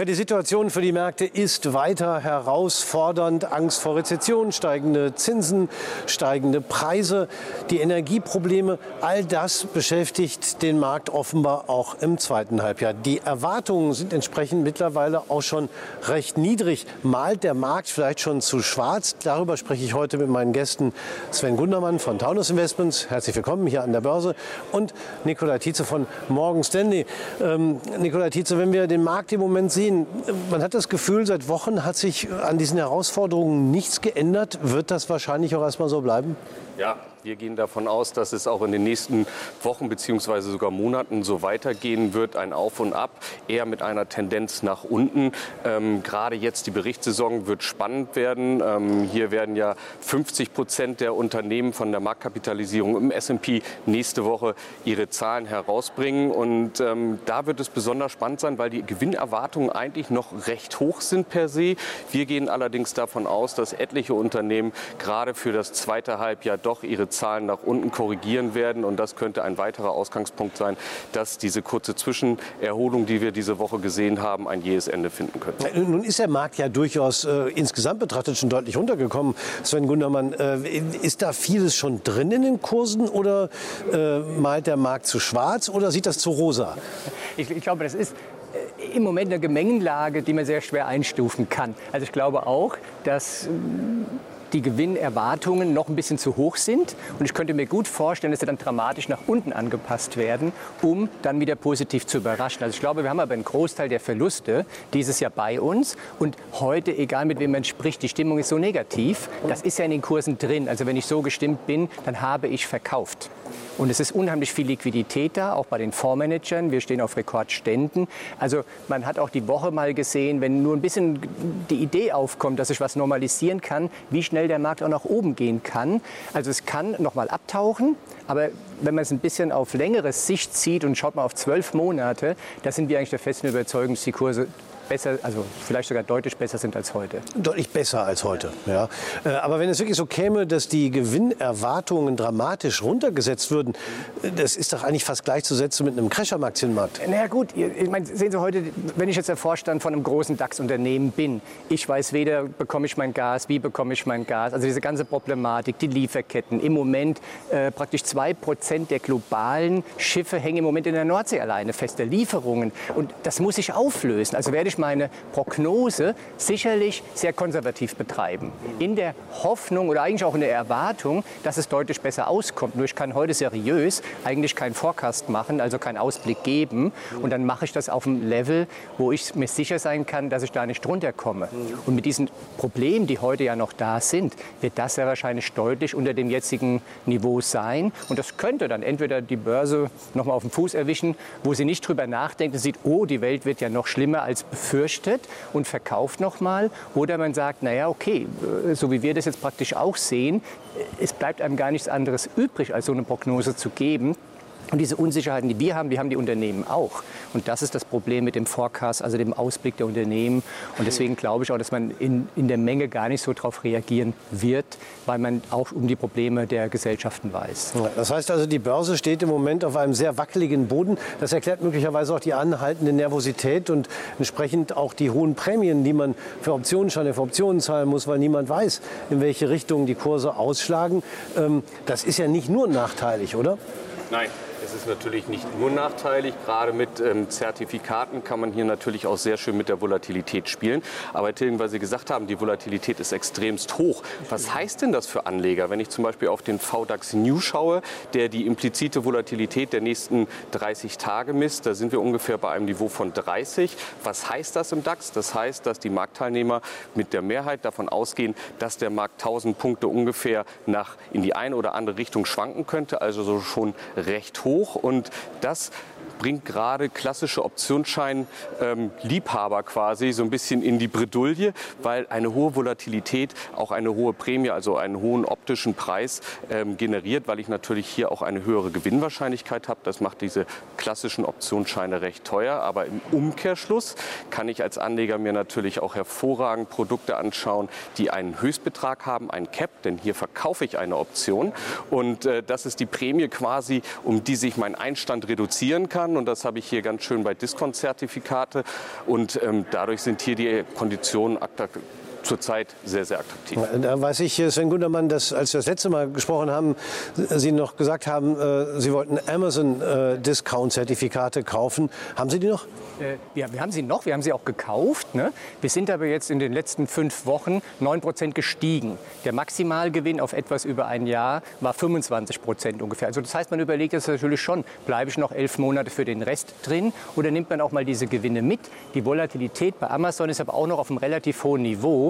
Ja, die Situation für die Märkte ist weiter herausfordernd. Angst vor Rezession, steigende Zinsen, steigende Preise, die Energieprobleme, all das beschäftigt den Markt offenbar auch im zweiten Halbjahr. Die Erwartungen sind entsprechend mittlerweile auch schon recht niedrig. Malt der Markt vielleicht schon zu schwarz? Darüber spreche ich heute mit meinen Gästen Sven Gundermann von Taunus Investments. Herzlich willkommen hier an der Börse. Und Nikola Tietze von Morgan Stanley. Ähm, Nikola Tietze, wenn wir den Markt im Moment sehen, sehen, man hat das Gefühl, seit Wochen hat sich an diesen Herausforderungen nichts geändert. Wird das wahrscheinlich auch erstmal so bleiben? Ja, wir gehen davon aus, dass es auch in den nächsten Wochen bzw. sogar Monaten so weitergehen wird, ein Auf und Ab, eher mit einer Tendenz nach unten. Ähm, gerade jetzt die Berichtssaison wird spannend werden. Ähm, hier werden ja 50 Prozent der Unternehmen von der Marktkapitalisierung im S&P nächste Woche ihre Zahlen herausbringen. Und ähm, da wird es besonders spannend sein, weil die Gewinnerwartungen eigentlich noch recht hoch sind per se. Wir gehen allerdings davon aus, dass etliche Unternehmen gerade für das zweite Halbjahr doch ihre Zahlen nach unten korrigieren werden. Und das könnte ein weiterer Ausgangspunkt sein, dass diese kurze Zwischenerholung, die wir diese Woche gesehen haben, ein jähes Ende finden könnte. Nun ist der Markt ja durchaus äh, insgesamt betrachtet schon deutlich runtergekommen. Sven Gundermann, äh, ist da vieles schon drin in den Kursen oder äh, malt der Markt zu schwarz oder sieht das zu rosa? Ich, ich glaube, das ist äh, im Moment eine Gemengenlage, die man sehr schwer einstufen kann. Also ich glaube auch, dass die Gewinnerwartungen noch ein bisschen zu hoch sind. Und ich könnte mir gut vorstellen, dass sie dann dramatisch nach unten angepasst werden, um dann wieder positiv zu überraschen. Also ich glaube, wir haben aber einen Großteil der Verluste dieses Jahr bei uns. Und heute, egal mit wem man spricht, die Stimmung ist so negativ. Das ist ja in den Kursen drin. Also wenn ich so gestimmt bin, dann habe ich verkauft. Und es ist unheimlich viel Liquidität da, auch bei den Fondsmanagern. Wir stehen auf Rekordständen. Also man hat auch die Woche mal gesehen, wenn nur ein bisschen die Idee aufkommt, dass sich was normalisieren kann, wie schnell der Markt auch nach oben gehen kann. Also es kann noch mal abtauchen, aber wenn man es ein bisschen auf längere Sicht zieht und schaut mal auf zwölf Monate, da sind wir eigentlich der festen Überzeugung, dass die Kurse besser, also vielleicht sogar deutlich besser sind als heute. Deutlich besser als heute, ja. Äh, aber wenn es wirklich so käme, dass die Gewinnerwartungen dramatisch runtergesetzt würden, das ist doch eigentlich fast gleichzusetzen mit einem Crash am Aktienmarkt. Na ja, gut, ich meine, sehen Sie heute, wenn ich jetzt der Vorstand von einem großen DAX-Unternehmen bin, ich weiß weder, bekomme ich mein Gas, wie bekomme ich mein Gas, also diese ganze Problematik, die Lieferketten. Im Moment äh, praktisch zwei Prozent der globalen Schiffe hängen im Moment in der Nordsee alleine fest, der Lieferungen. Und das muss sich auflösen. Also werde ich meine Prognose sicherlich sehr konservativ betreiben. In der Hoffnung oder eigentlich auch in der Erwartung, dass es deutlich besser auskommt. Nur ich kann heute seriös eigentlich keinen Forecast machen, also keinen Ausblick geben. Und dann mache ich das auf einem Level, wo ich mir sicher sein kann, dass ich da nicht drunter komme. Und mit diesen Problemen, die heute ja noch da sind, wird das ja wahrscheinlich deutlich unter dem jetzigen Niveau sein. Und das könnte dann entweder die Börse noch mal auf den Fuß erwischen, wo sie nicht drüber nachdenkt und sieht, oh, die Welt wird ja noch schlimmer als befürchtet befürchtet und verkauft nochmal. Oder man sagt, naja, okay, äh, so wie wir das jetzt praktisch auch sehen, es bleibt einem gar nichts anderes übrig, als so eine Prognose zu geben. Und diese Unsicherheiten, die wir haben, die haben die Unternehmen auch. Und das ist das Problem mit dem Forecast, also dem Ausblick der Unternehmen. Und deswegen glaube ich auch, dass man in, in der Menge gar nicht so darauf reagieren wird, weil man auch um die Probleme der Gesellschaften weiß. Das heißt also, die Börse steht im Moment auf einem sehr wackeligen Boden. Das erklärt möglicherweise auch die anhaltende Nervosität und entsprechend auch die hohen Prämien, die man für Optionsscheine, für Optionen zahlen muss, weil niemand weiß, in welche Richtung die Kurse ausschlagen. Ähm, das ist ja nicht nur nachteilig, oder? Nein. Es ist natürlich nicht nur nachteilig. Gerade mit ähm, Zertifikaten kann man hier natürlich auch sehr schön mit der Volatilität spielen. Aber Tilgen, weil Sie gesagt haben, die Volatilität ist extremst hoch. Was heißt denn das für Anleger? Wenn ich zum Beispiel auf den VDAX New schaue, der die implizite Volatilität der nächsten 30 Tage misst, da sind wir ungefähr bei einem Niveau von 30. Was heißt das im DAX? Das heißt, dass die Marktteilnehmer mit der Mehrheit davon ausgehen, dass der Markt 1000 Punkte ungefähr nach in die eine oder andere Richtung schwanken könnte, also so schon recht hoch. Und das bringt gerade klassische Optionsschein-Liebhaber ähm, quasi so ein bisschen in die Bredouille, weil eine hohe Volatilität auch eine hohe Prämie, also einen hohen optischen Preis ähm, generiert, weil ich natürlich hier auch eine höhere Gewinnwahrscheinlichkeit habe. Das macht diese klassischen Optionsscheine recht teuer. Aber im Umkehrschluss kann ich als Anleger mir natürlich auch hervorragend Produkte anschauen, die einen Höchstbetrag haben, ein Cap, denn hier verkaufe ich eine Option. Und äh, das ist die Prämie quasi, um die sich mein Einstand reduzieren kann kann. Und das habe ich hier ganz schön bei Discount-Zertifikate. Und ähm, dadurch sind hier die Konditionen zurzeit sehr, sehr attraktiv. Da weiß ich, Sven Gundermann, dass als wir das letzte Mal gesprochen haben, Sie noch gesagt haben, äh, Sie wollten Amazon-Discount-Zertifikate kaufen. Haben Sie die noch? Äh, ja, wir haben sie noch, wir haben sie auch gekauft. Ne? Wir sind aber jetzt in den letzten fünf Wochen 9 Prozent gestiegen. Der Maximalgewinn auf etwas über ein Jahr war 25 Prozent ungefähr. Also das heißt, man überlegt jetzt natürlich schon, bleibe ich noch elf Monate für den Rest drin oder nimmt man auch mal diese Gewinne mit? Die Volatilität bei Amazon ist aber auch noch auf einem relativ hohen Niveau.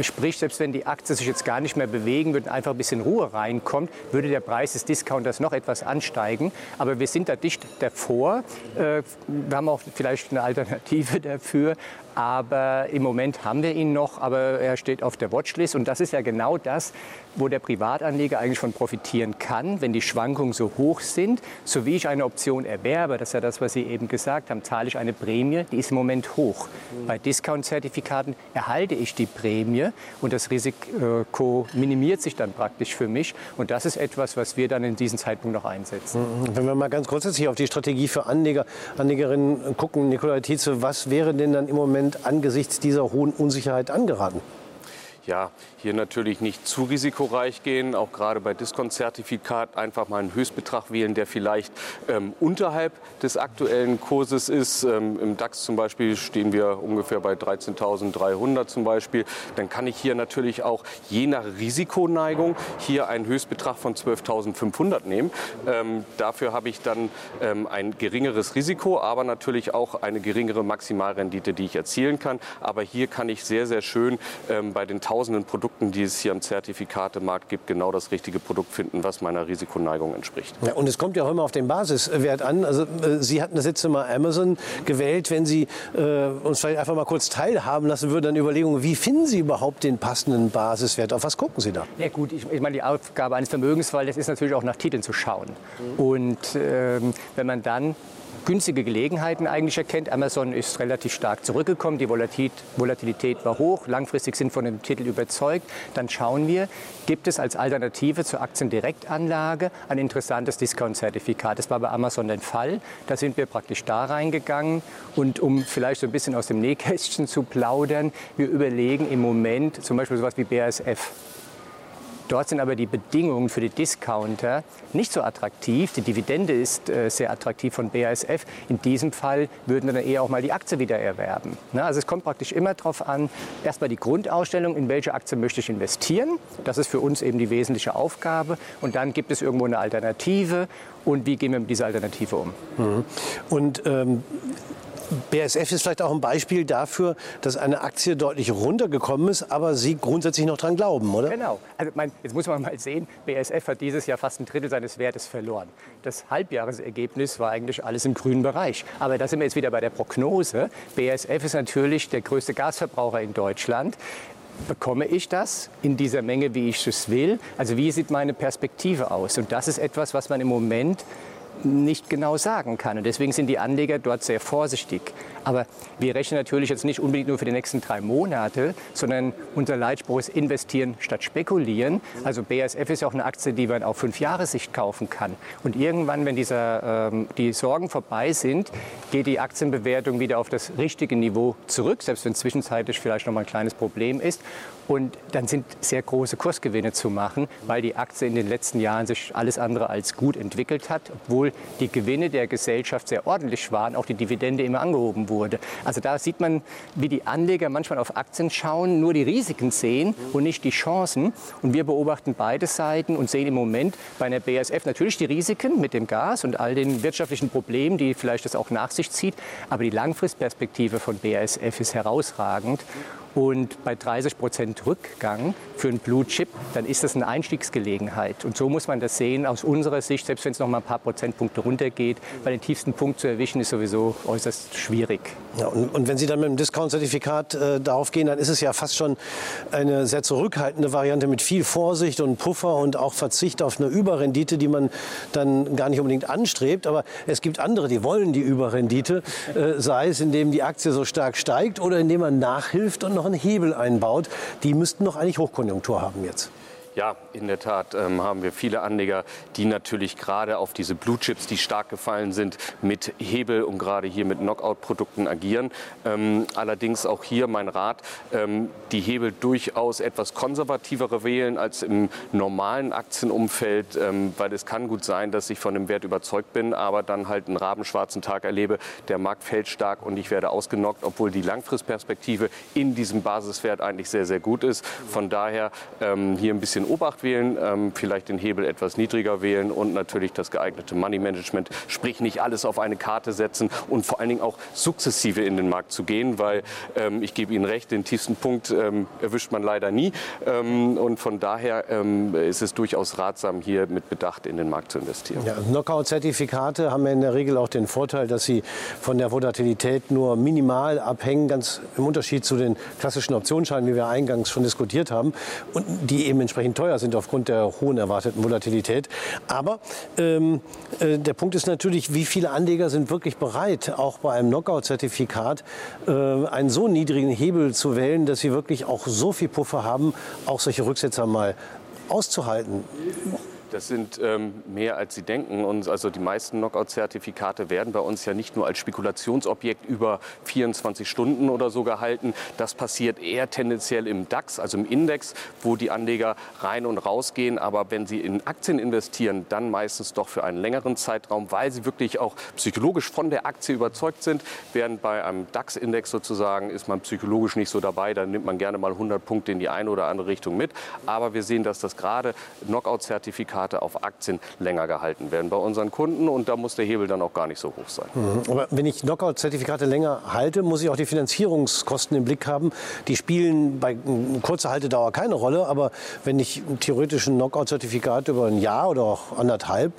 Sprich, selbst wenn die Aktie sich jetzt gar nicht mehr bewegen würde und einfach ein bisschen Ruhe reinkommt, würde der Preis des Discounters noch etwas ansteigen. Aber wir sind da dicht davor. Äh, wir haben auch vielleicht eine Alternative dafür. Aber im Moment haben wir ihn noch, aber er steht auf der Watchlist. Und das ist ja genau das, wo der Privatanleger eigentlich von profitieren kann, wenn die Schwankungen so hoch sind. So wie ich eine Option erwerbe, das ist ja das, was Sie eben gesagt haben, zahle ich eine Prämie, die ist im Moment hoch. Bei Discount-Zertifikaten erhalte ich die Prämie und das Risiko minimiert sich dann praktisch für mich. Und das ist etwas, was wir dann in diesem Zeitpunkt noch einsetzen. Mhm. Wenn wir mal ganz grundsätzlich auf die Strategie für Anleger, Anlegerinnen gucken, Nikolai Tietze, was wäre denn dann im Moment angesichts dieser hohen Unsicherheit angeraten? Ja, hier natürlich nicht zu risikoreich gehen, auch gerade bei Diskontzertifikat einfach mal einen Höchstbetrag wählen, der vielleicht ähm, unterhalb des aktuellen Kurses ist. Ähm, Im DAX zum Beispiel stehen wir ungefähr bei 13.300 zum Beispiel. Dann kann ich hier natürlich auch je nach Risikoneigung hier einen Höchstbetrag von 12.500 nehmen. Ähm, dafür habe ich dann ähm, ein geringeres Risiko, aber natürlich auch eine geringere Maximalrendite, die ich erzielen kann. Aber hier kann ich sehr, sehr schön ähm, bei den tausenden Produkten die es hier am Zertifikatemarkt gibt, genau das richtige Produkt finden, was meiner Risikoneigung entspricht. Ja, und es kommt ja auch immer auf den Basiswert an. Also äh, Sie hatten das letzte Mal Amazon gewählt. Wenn Sie äh, uns vielleicht einfach mal kurz teilhaben lassen würden an Überlegungen, wie finden Sie überhaupt den passenden Basiswert? Auf was gucken Sie da? Ja gut, ich, ich meine, die Aufgabe eines Vermögensverwalters ist natürlich auch nach Titeln zu schauen. Mhm. Und ähm, wenn man dann günstige Gelegenheiten eigentlich erkennt. Amazon ist relativ stark zurückgekommen, die Volatilität war hoch, langfristig sind von dem Titel überzeugt. Dann schauen wir, gibt es als Alternative zur Aktiendirektanlage ein interessantes Discount-Zertifikat. Das war bei Amazon der Fall. Da sind wir praktisch da reingegangen. Und um vielleicht so ein bisschen aus dem Nähkästchen zu plaudern, wir überlegen im Moment zum Beispiel sowas wie BASF. Dort sind aber die Bedingungen für die Discounter nicht so attraktiv. Die Dividende ist äh, sehr attraktiv von BASF. In diesem Fall würden dann eher auch mal die Aktie wieder erwerben. Ne? Also es kommt praktisch immer darauf an, erstmal die Grundausstellung, in welche Aktie möchte ich investieren. Das ist für uns eben die wesentliche Aufgabe. Und dann gibt es irgendwo eine Alternative. Und wie gehen wir mit dieser Alternative um? Mhm. Und ähm BASF ist vielleicht auch ein Beispiel dafür, dass eine Aktie deutlich runtergekommen ist, aber Sie grundsätzlich noch dran glauben, oder? Genau. Also mein, jetzt muss man mal sehen, BASF hat dieses Jahr fast ein Drittel seines Wertes verloren. Das Halbjahresergebnis war eigentlich alles im grünen Bereich. Aber da sind wir jetzt wieder bei der Prognose. BASF ist natürlich der größte Gasverbraucher in Deutschland. Bekomme ich das in dieser Menge, wie ich es will? Also wie sieht meine Perspektive aus? Und das ist etwas, was man im Moment nicht genau sagen kann. Und deswegen sind die Anleger dort sehr vorsichtig. Aber wir rechnen natürlich jetzt nicht unbedingt nur für die nächsten drei Monate, sondern unser Leitspruch ist investieren statt spekulieren. Also BASF ist ja auch eine Aktie, die man auf fünf Jahre Sicht kaufen kann. Und irgendwann, wenn dieser, ähm, die Sorgen vorbei sind, geht die Aktienbewertung wieder auf das richtige Niveau zurück, selbst wenn zwischenzeitlich vielleicht noch mal ein kleines Problem ist. Und dann sind sehr große Kursgewinne zu machen, weil die Aktie in den letzten Jahren sich alles andere als gut entwickelt hat, obwohl die Gewinne der Gesellschaft sehr ordentlich waren, auch die Dividende immer angehoben wurde. Also da sieht man, wie die Anleger manchmal auf Aktien schauen, nur die Risiken sehen und nicht die Chancen. Und wir beobachten beide Seiten und sehen im Moment bei einer BASF natürlich die Risiken mit dem Gas und all den wirtschaftlichen Problemen, die vielleicht das auch nach sich zieht. Aber die Langfristperspektive von BASF ist herausragend. Und bei 30 Prozent Rückgang für einen Blue Chip, dann ist das eine Einstiegsgelegenheit. Und so muss man das sehen aus unserer Sicht, selbst wenn es noch mal ein paar Prozentpunkte runtergeht, weil den tiefsten Punkt zu erwischen ist sowieso äußerst schwierig. Ja, und, und, wenn Sie dann mit dem Discount-Zertifikat äh, darauf gehen, dann ist es ja fast schon eine sehr zurückhaltende Variante mit viel Vorsicht und Puffer und auch Verzicht auf eine Überrendite, die man dann gar nicht unbedingt anstrebt. Aber es gibt andere, die wollen die Überrendite, äh, sei es indem die Aktie so stark steigt oder indem man nachhilft und noch einen Hebel einbaut. Die müssten doch eigentlich Hochkonjunktur haben jetzt. Ja, in der Tat ähm, haben wir viele Anleger, die natürlich gerade auf diese Blue Chips, die stark gefallen sind, mit Hebel und gerade hier mit Knockout-Produkten agieren. Ähm, allerdings auch hier mein Rat, ähm, die Hebel durchaus etwas konservativere wählen als im normalen Aktienumfeld, ähm, weil es kann gut sein, dass ich von dem Wert überzeugt bin, aber dann halt einen rabenschwarzen Tag erlebe, der Markt fällt stark und ich werde ausgenockt, obwohl die Langfristperspektive in diesem Basiswert eigentlich sehr, sehr gut ist. Von daher ähm, hier ein bisschen Obacht wählen, ähm, vielleicht den Hebel etwas niedriger wählen und natürlich das geeignete Money Management, sprich nicht alles auf eine Karte setzen und vor allen Dingen auch sukzessive in den Markt zu gehen, weil ähm, ich gebe Ihnen recht, den tiefsten Punkt ähm, erwischt man leider nie ähm, und von daher ähm, ist es durchaus ratsam, hier mit Bedacht in den Markt zu investieren. Ja, Knockout-Zertifikate haben ja in der Regel auch den Vorteil, dass sie von der Volatilität nur minimal abhängen, ganz im Unterschied zu den klassischen Optionsscheinen, wie wir eingangs schon diskutiert haben, und die eben entsprechend teuer sind aufgrund der hohen erwarteten Volatilität. Aber ähm, äh, der Punkt ist natürlich, wie viele Anleger sind wirklich bereit, auch bei einem Knockout-Zertifikat äh, einen so niedrigen Hebel zu wählen, dass sie wirklich auch so viel Puffer haben, auch solche Rücksetzer mal auszuhalten. Das sind ähm, mehr, als Sie denken. Und also die meisten Knockout-Zertifikate werden bei uns ja nicht nur als Spekulationsobjekt über 24 Stunden oder so gehalten. Das passiert eher tendenziell im DAX, also im Index, wo die Anleger rein und raus gehen. Aber wenn sie in Aktien investieren, dann meistens doch für einen längeren Zeitraum, weil sie wirklich auch psychologisch von der Aktie überzeugt sind. Während bei einem DAX-Index sozusagen ist man psychologisch nicht so dabei. Da nimmt man gerne mal 100 Punkte in die eine oder andere Richtung mit. Aber wir sehen, dass das gerade Knockout-Zertifikate Zertifikate auf Aktien länger gehalten werden bei unseren Kunden. Und da muss der Hebel dann auch gar nicht so hoch sein. Mhm. Aber wenn ich Knockout-Zertifikate länger halte, muss ich auch die Finanzierungskosten im Blick haben. Die spielen bei kurzer Haltedauer keine Rolle. Aber wenn ich theoretisch ein Knockout-Zertifikat über ein Jahr oder auch anderthalb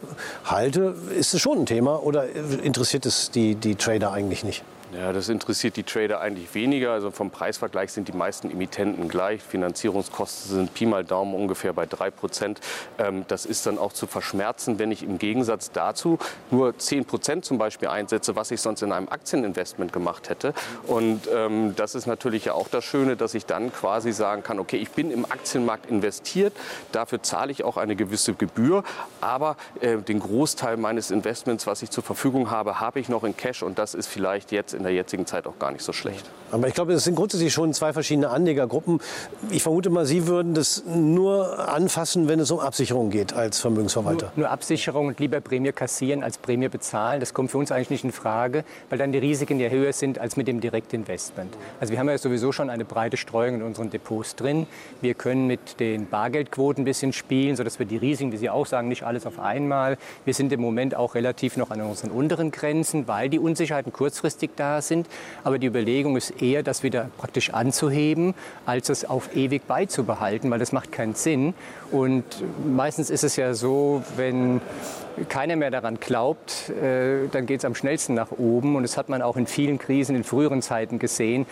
halte, ist es schon ein Thema. Oder interessiert es die, die Trader eigentlich nicht? Ja, das interessiert die Trader eigentlich weniger. Also vom Preisvergleich sind die meisten Emittenten gleich. Finanzierungskosten sind Pi mal Daumen ungefähr bei 3 Prozent. Ähm, das ist dann auch zu verschmerzen, wenn ich im Gegensatz dazu nur 10 Prozent zum Beispiel einsetze, was ich sonst in einem Aktieninvestment gemacht hätte. Und ähm, das ist natürlich ja auch das Schöne, dass ich dann quasi sagen kann, okay, ich bin im Aktienmarkt investiert, dafür zahle ich auch eine gewisse Gebühr, aber äh, den Großteil meines Investments, was ich zur Verfügung habe, habe ich noch in Cash und das ist vielleicht jetzt in der jetzigen Zeit auch gar nicht so schlecht. Aber ich glaube, es sind grundsätzlich schon zwei verschiedene Anlegergruppen. Ich vermute mal, Sie würden das nur anfassen, wenn es um Absicherung geht als Vermögensverwalter. Nur, nur Absicherung und lieber Prämie kassieren als Prämie bezahlen. Das kommt für uns eigentlich nicht in Frage, weil dann die Risiken ja höher sind als mit dem Direktinvestment. Also wir haben ja sowieso schon eine breite Streuung in unseren Depots drin. Wir können mit den Bargeldquoten ein bisschen spielen, sodass wir die Risiken, wie Sie auch sagen, nicht alles auf einmal. Wir sind im Moment auch relativ noch an unseren unteren Grenzen, weil die Unsicherheiten kurzfristig da sind. Aber die Überlegung ist eher, das wieder praktisch anzuheben, als es auf ewig beizubehalten, weil das macht keinen Sinn. Und meistens ist es ja so, wenn keiner mehr daran glaubt, äh, dann geht es am schnellsten nach oben. Und das hat man auch in vielen Krisen in früheren Zeiten gesehen.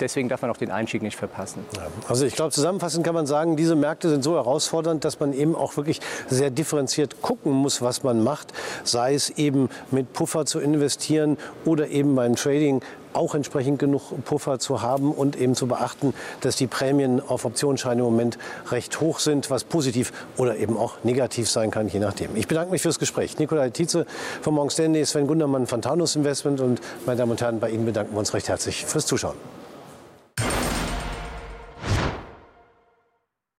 Deswegen darf man auch den Einstieg nicht verpassen. Also ich glaube, zusammenfassend kann man sagen, diese Märkte sind so herausfordernd, dass man eben auch wirklich sehr differenziert gucken muss, was man macht. Sei es eben mit Puffer zu investieren oder eben beim Trading auch entsprechend genug Puffer zu haben und eben zu beachten, dass die Prämien auf Optionsscheine im Moment recht hoch sind, was positiv oder eben auch negativ sein kann, je nachdem. Ich bedanke mich fürs Gespräch. Nikolai Tietze von Morgan Stanley, Sven Gundermann von Taunus Investment und meine Damen und Herren, bei Ihnen bedanken wir uns recht herzlich fürs Zuschauen.